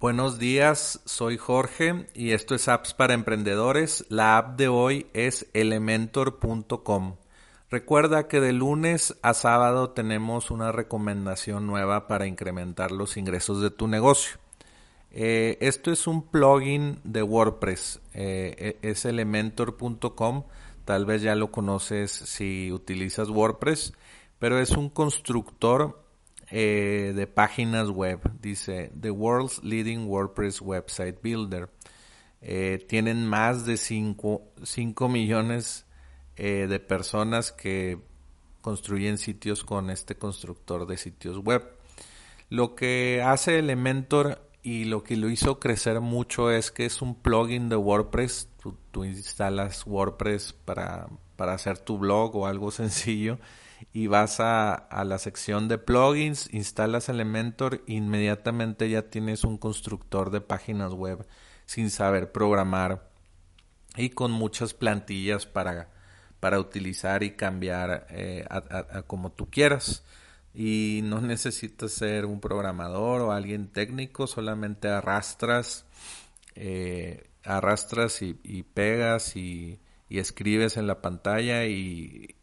Buenos días, soy Jorge y esto es Apps para Emprendedores. La app de hoy es elementor.com. Recuerda que de lunes a sábado tenemos una recomendación nueva para incrementar los ingresos de tu negocio. Eh, esto es un plugin de WordPress, eh, e, es elementor.com, tal vez ya lo conoces si utilizas WordPress, pero es un constructor eh, de páginas web. Dice, The World's Leading WordPress Website Builder. Eh, tienen más de 5 millones eh, de personas que construyen sitios con este constructor de sitios web. Lo que hace Elementor y lo que lo hizo crecer mucho es que es un plugin de WordPress. Tú, tú instalas WordPress para, para hacer tu blog o algo sencillo y vas a, la sección de plugins, instalas Elementor, inmediatamente ya tienes un constructor de páginas web sin saber programar y con muchas plantillas para, para utilizar y cambiar eh, a, como tú quieras. Y no necesitas ser un programador o alguien técnico, solamente arrastras, eh, arrastras y pegas y y escribes en la pantalla y,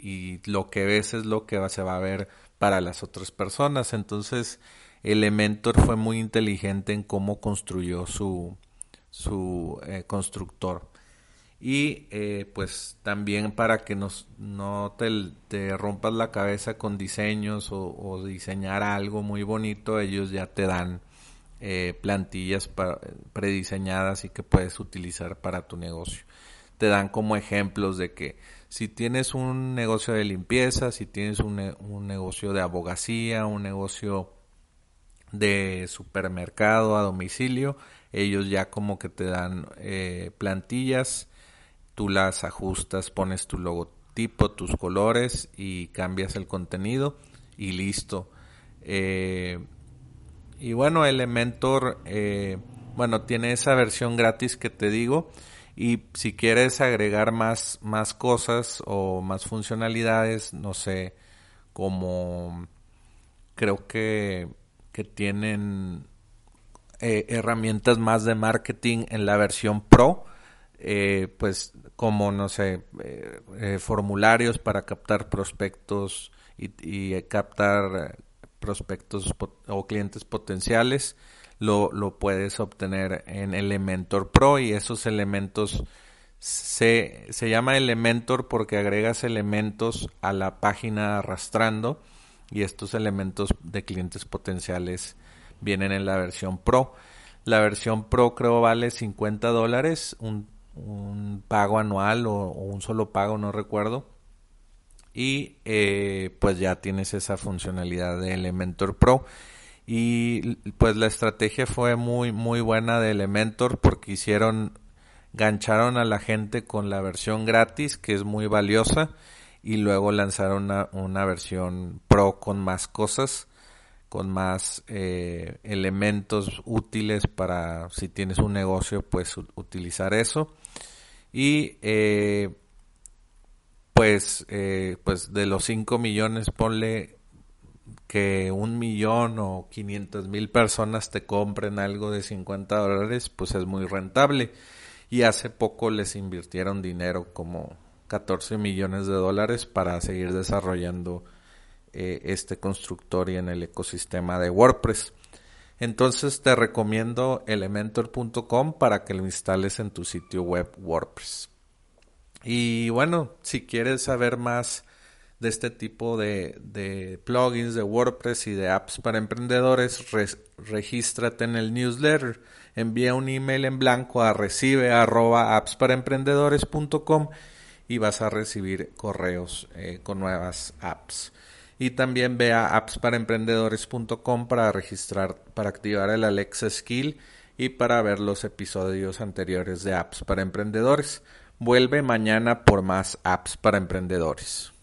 lo que ves es lo que se va a ver para las otras personas. Entonces, Elementor fue muy inteligente en cómo construyó su, su eh, constructor. Y eh, pues también para que nos, no te, rompas la cabeza con diseños o, diseñar algo muy bonito, ellos ya te dan eh, plantillas prediseñadas y que puedes utilizar para tu negocio te dan como ejemplos de que si tienes un negocio de limpieza, si tienes un, negocio de abogacía, un negocio de supermercado a domicilio, ellos ya como que te dan eh, plantillas, tú las ajustas, pones tu logotipo, tus colores y cambias el contenido y listo. Eh, y bueno, Elementor, eh, bueno, tiene esa versión gratis que te digo y si quieres agregar más, más cosas o más funcionalidades, no sé, como creo que, que tienen eh, herramientas más de marketing en la versión Pro, eh, pues como, no sé, eh, formularios para captar prospectos y, y captar prospectos o clientes potenciales lo, lo puedes obtener en Elementor Pro y esos elementos se, se llama Elementor porque agregas elementos a la página arrastrando y estos elementos de clientes potenciales vienen en la versión Pro. La versión Pro creo vale 50 dólares, un, un, pago anual o, un solo pago, no recuerdo. Y eh, pues ya tienes esa funcionalidad de Elementor Pro. Y pues la estrategia fue muy, muy buena de Elementor porque hicieron, gancharon a la gente con la versión gratis, que es muy valiosa, y luego lanzaron una, una versión pro con más cosas, con más eh, elementos útiles para si tienes un negocio, pues utilizar eso. Y eh, pues, eh, pues de los 5 millones, ponle que un millón o quinientos mil personas te compren algo de 50 dólares, pues es muy rentable. Y hace poco les invirtieron dinero como 14 millones de dólares para seguir desarrollando eh, este constructor y en el ecosistema de WordPress. Entonces te recomiendo elementor.com para que lo instales en tu sitio web WordPress. Y bueno, si quieres saber más de este tipo de, plugins de WordPress y de apps para emprendedores, regístrate en el newsletter. Envía un email en blanco a recibe arroba y vas a recibir correos eh, con nuevas apps. Y también ve a appsparaemprendedores.com para registrar, para activar el Alexa Skill y para ver los episodios anteriores de apps para emprendedores. Vuelve mañana por más apps para emprendedores.